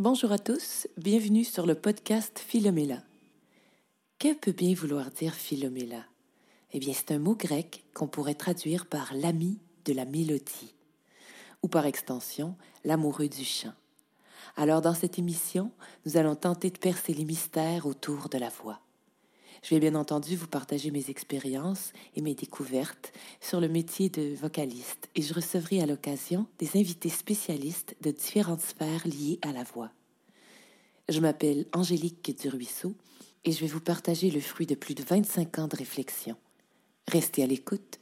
Bonjour à tous, bienvenue sur le podcast Philomela. Que peut bien vouloir dire Philomela? Eh bien, c'est un mot grec qu'on pourrait traduire par l'ami de la mélodie, ou par extension, l'amoureux du chant. Alors, dans cette émission, nous allons tenter de percer les mystères autour de la voix. Je vais bien entendu vous partager mes expériences et mes découvertes sur le métier de vocaliste et je recevrai à l'occasion des invités spécialistes de différentes sphères liées à la voix. Je m'appelle Angélique Duruisseau et je vais vous partager le fruit de plus de 25 ans de réflexion. Restez à l'écoute.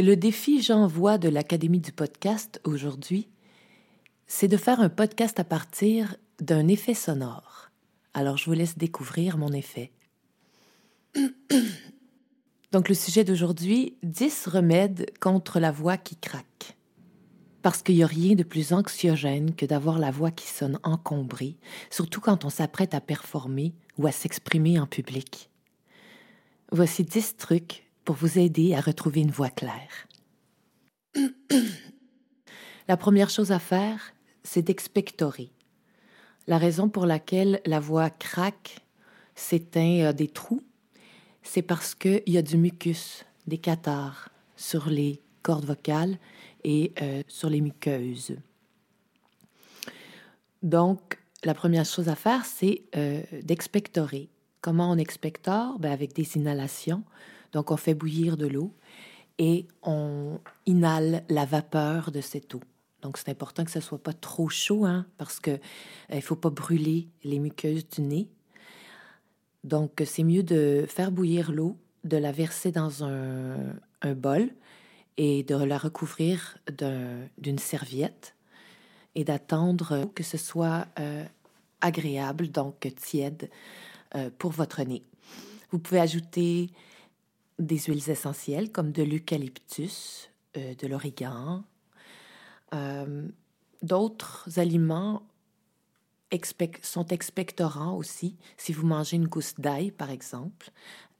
Le défi j'envoie de l'Académie du podcast aujourd'hui, c'est de faire un podcast à partir d'un effet sonore. Alors je vous laisse découvrir mon effet. Donc le sujet d'aujourd'hui, 10 remèdes contre la voix qui craque. Parce qu'il n'y a rien de plus anxiogène que d'avoir la voix qui sonne encombrée, surtout quand on s'apprête à performer ou à s'exprimer en public. Voici 10 trucs pour vous aider à retrouver une voix claire. la première chose à faire, c'est d'expectorer. La raison pour laquelle la voix craque, s'éteint euh, des trous, c'est parce qu'il y a du mucus, des cathars sur les cordes vocales et euh, sur les muqueuses. Donc, la première chose à faire, c'est euh, d'expectorer. Comment on expectore? Ben, Avec des inhalations. Donc, on fait bouillir de l'eau et on inhale la vapeur de cette eau. Donc, c'est important que ce ne soit pas trop chaud, hein, parce qu'il euh, ne faut pas brûler les muqueuses du nez. Donc, c'est mieux de faire bouillir l'eau, de la verser dans un, bol et de la recouvrir d'une serviette et d'attendre que ce soit euh, agréable, donc tiède, euh, pour votre nez. Vous pouvez ajouter des huiles essentielles comme de l'eucalyptus, euh, de l'origan. Euh, d'autres aliments sont expectorants aussi. Si vous mangez une gousse d'ail, par exemple,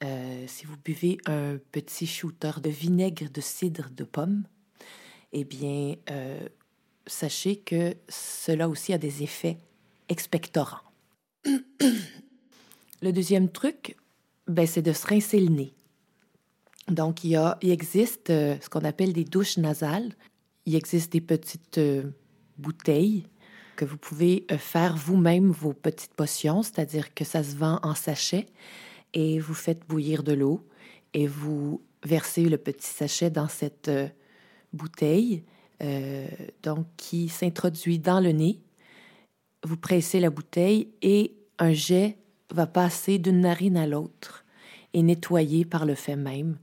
euh, si vous buvez un petit shooter de vinaigre de cidre de pomme, eh bien, sachez que cela aussi a des effets expectorants. le deuxième truc, ben, c'est de se rincer le nez. Donc, il, y a, il existe euh, ce qu'on appelle des douches nasales. Il existe des petites euh, bouteilles que vous pouvez euh, faire vous-même vos petites potions, c'est-à-dire que ça se vend en sachet et vous faites bouillir de l'eau et vous versez le petit sachet dans cette bouteille, donc qui s'introduit dans le nez. Vous pressez la bouteille et un jet va passer d'une narine à l'autre et nettoyer par le fait même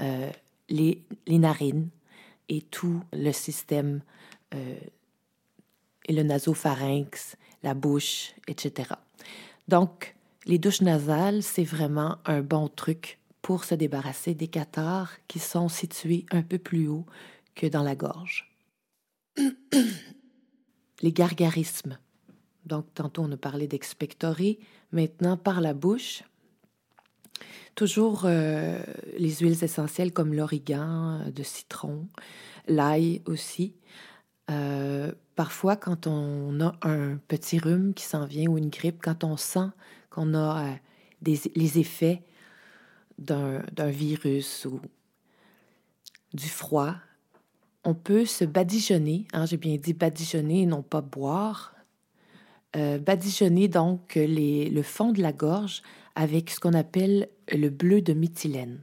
euh, les, narines et tout le système euh, et le nasopharynx, la bouche, etc. Donc, les douches nasales, c'est vraiment un bon truc pour se débarrasser des cathars qui sont situés un peu plus haut que dans la gorge. les gargarismes. Donc, tantôt on a parlé d'expectorer, maintenant par la bouche, Toujours euh, les huiles essentielles comme l'origan, euh, de citron, l'ail aussi. Euh, parfois, quand on a un petit rhume qui s'en vient ou une grippe, quand on sent qu'on a les effets d'un virus ou du froid, on peut se badigeonner, hein, j'ai bien dit badigeonner et non pas boire. badigeonner donc le fond de la gorge avec ce qu'on appelle le bleu de méthylène.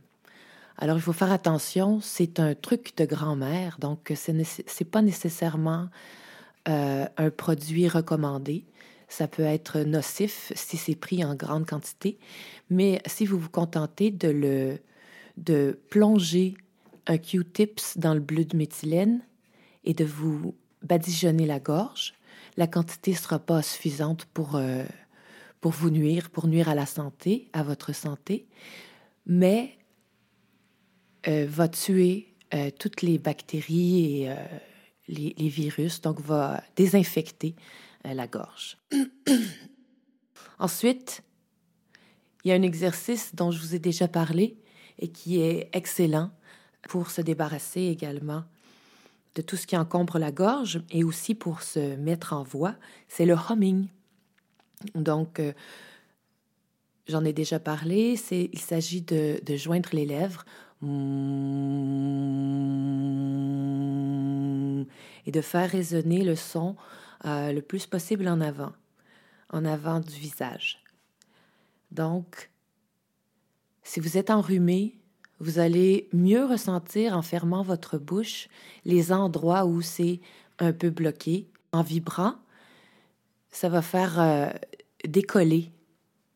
Alors, il faut faire attention, c'est un truc de grand-mère, donc ce n'est pas nécessairement euh, un produit recommandé. Ça peut être nocif si c'est pris en grande quantité, mais si vous vous contentez de, plonger un Q-tips dans le bleu de méthylène et de vous badigeonner la gorge, la quantité ne sera pas suffisante pour... Euh, pour vous nuire, pour nuire à la santé, à votre santé. mais va tuer toutes les bactéries et les, les, virus, donc va désinfecter la gorge. Ensuite, il y a un exercice dont je vous ai déjà parlé et qui est excellent pour se débarrasser également de tout ce qui encombre la gorge et aussi pour se mettre en voix, c'est le humming. Donc, euh, j'en ai déjà parlé, il s'agit de, de, joindre les lèvres et de faire résonner le son euh, le plus possible en avant, en avant du visage. Donc, si vous êtes enrhumé, vous allez mieux ressentir en fermant votre bouche les endroits où c'est un peu bloqué. En vibrant, ça va faire euh, décoller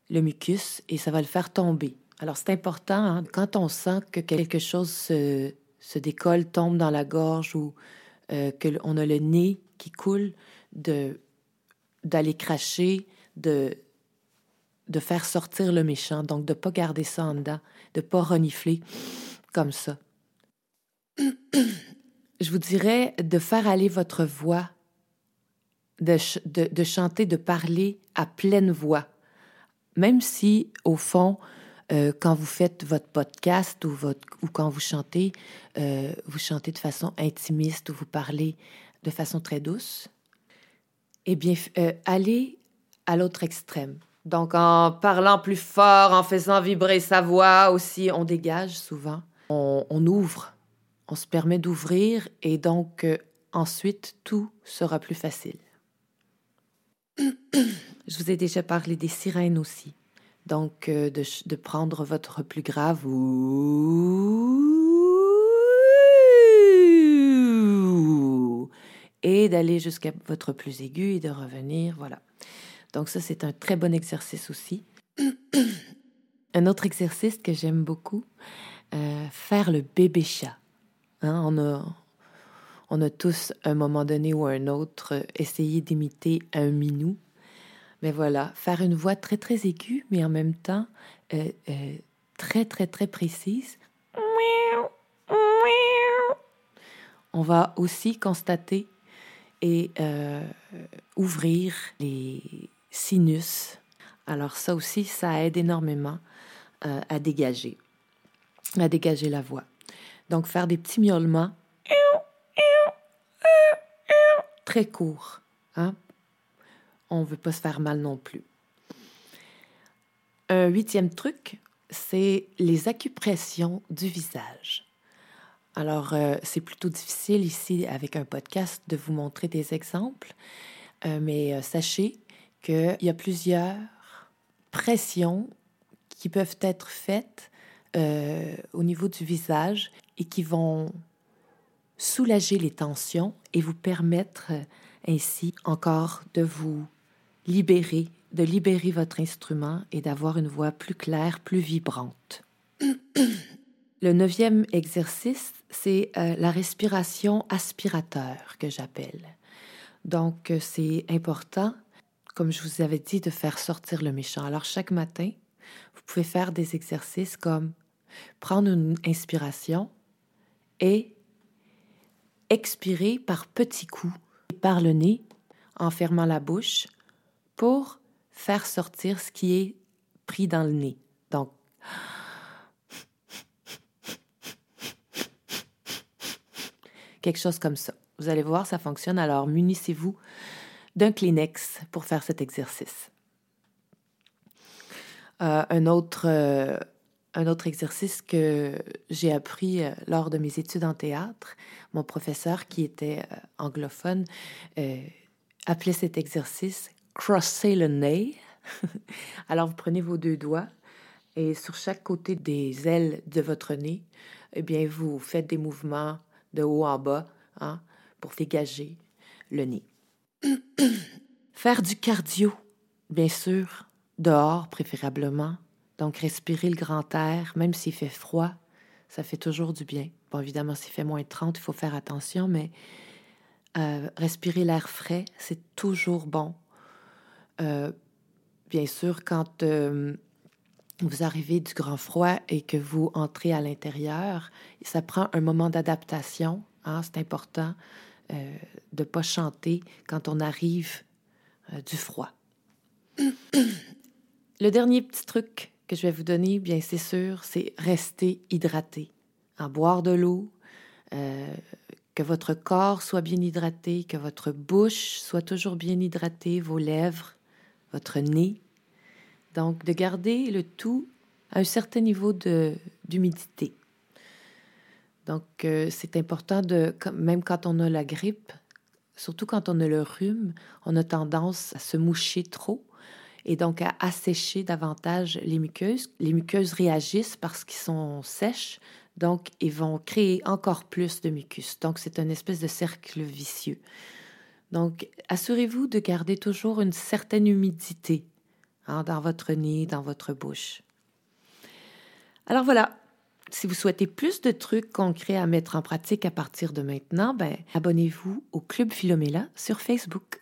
le mucus et ça va le faire tomber. Alors c'est important, hein, quand on sent que quelque chose se, se décolle, tombe dans la gorge ou euh, qu'on a le nez qui coule, d'aller cracher, de de faire sortir le méchant, donc de ne pas garder ça en dedans, de ne pas renifler comme ça. Je vous dirais de faire aller votre voix, de, de, chanter, de parler à pleine voix, même si, au fond, euh, quand vous faites votre podcast ou, votre, ou quand vous chantez, euh, vous chantez de façon intimiste ou vous parlez de façon très douce, eh bien, euh, allez à l'autre extrême. Donc, en parlant plus fort, en faisant vibrer sa voix aussi, on dégage souvent. On, ouvre, on se permet d'ouvrir et donc ensuite tout sera plus facile. Je vous ai déjà parlé des sirènes aussi. Donc, euh, de, prendre votre plus grave et d'aller jusqu'à votre plus aigu et de revenir. Voilà. Donc ça, c'est un très bon exercice aussi. un autre exercice que j'aime beaucoup, euh, faire le bébé chat. Hein, on, a, on a tous, à un moment donné ou un autre, essayé d'imiter un minou. Mais voilà, faire une voix très, très aiguë, mais en même temps euh, euh, très, très, très précise. On va aussi constater et ouvrir les, sinus. Alors ça aussi, ça aide énormément euh, à dégager, à dégager la voix. Donc faire des petits miaulements très courts. Hein? On ne veut pas se faire mal non plus. Un huitième truc, c'est les acupressions du visage. Alors, euh, c'est plutôt difficile ici avec un podcast de vous montrer des exemples, euh, mais sachez qu'il y a plusieurs pressions qui peuvent être faites euh, au niveau du visage et qui vont soulager les tensions et vous permettre euh, ainsi encore de vous libérer, de libérer votre instrument et d'avoir une voix plus claire, plus vibrante. Le neuvième exercice, c'est euh, la respiration aspirateur que j'appelle. Donc, c'est important comme je vous avais dit, de faire sortir le méchant. Alors chaque matin, vous pouvez faire des exercices comme prendre une inspiration et expirer par petits coups, par le nez, en fermant la bouche, pour faire sortir ce qui est pris dans le nez. Donc, quelque chose comme ça. Vous allez voir, ça fonctionne. Alors, munissez-vous d'un Kleenex pour faire cet exercice. Euh, un, autre, euh, un autre exercice que j'ai appris euh, lors de mes études en théâtre, mon professeur qui était anglophone appelait cet exercice crosser le nez. Alors vous prenez vos deux doigts et sur chaque côté des ailes de votre nez, eh bien vous faites des mouvements de haut en bas hein, pour dégager le nez. Faire du cardio, bien sûr, dehors préférablement. Donc respirer le grand air, même s'il fait froid, ça fait toujours du bien. Bon, évidemment, s'il fait moins 30, il faut faire attention, mais euh, respirer l'air frais, c'est toujours bon. Euh, bien sûr, quand, euh, vous arrivez du grand froid et que vous entrez à l'intérieur, ça prend un moment d'adaptation. Hein, c'est important de ne pas chanter quand on arrive du froid. Le dernier petit truc que je vais vous donner, bien c'est sûr, c'est rester hydraté. En boire de l'eau, euh, que votre corps soit bien hydraté, que votre bouche soit toujours bien hydratée, vos lèvres, votre nez. Donc, de garder le tout à un certain niveau d'humidité. Donc, euh, c'est important de, même quand on a la grippe, surtout quand on a le rhume, on a tendance à se moucher trop et donc à assécher davantage les muqueuses. Les muqueuses réagissent parce qu'ils sont sèches, donc ils vont créer encore plus de mucus. Donc, c'est une espèce de cercle vicieux. Donc, assurez-vous de garder toujours une certaine humidité hein, dans votre nez, dans votre bouche. Alors voilà, si vous souhaitez plus de trucs concrets à mettre en pratique à partir de maintenant, ben, abonnez-vous au Club Philomela sur Facebook.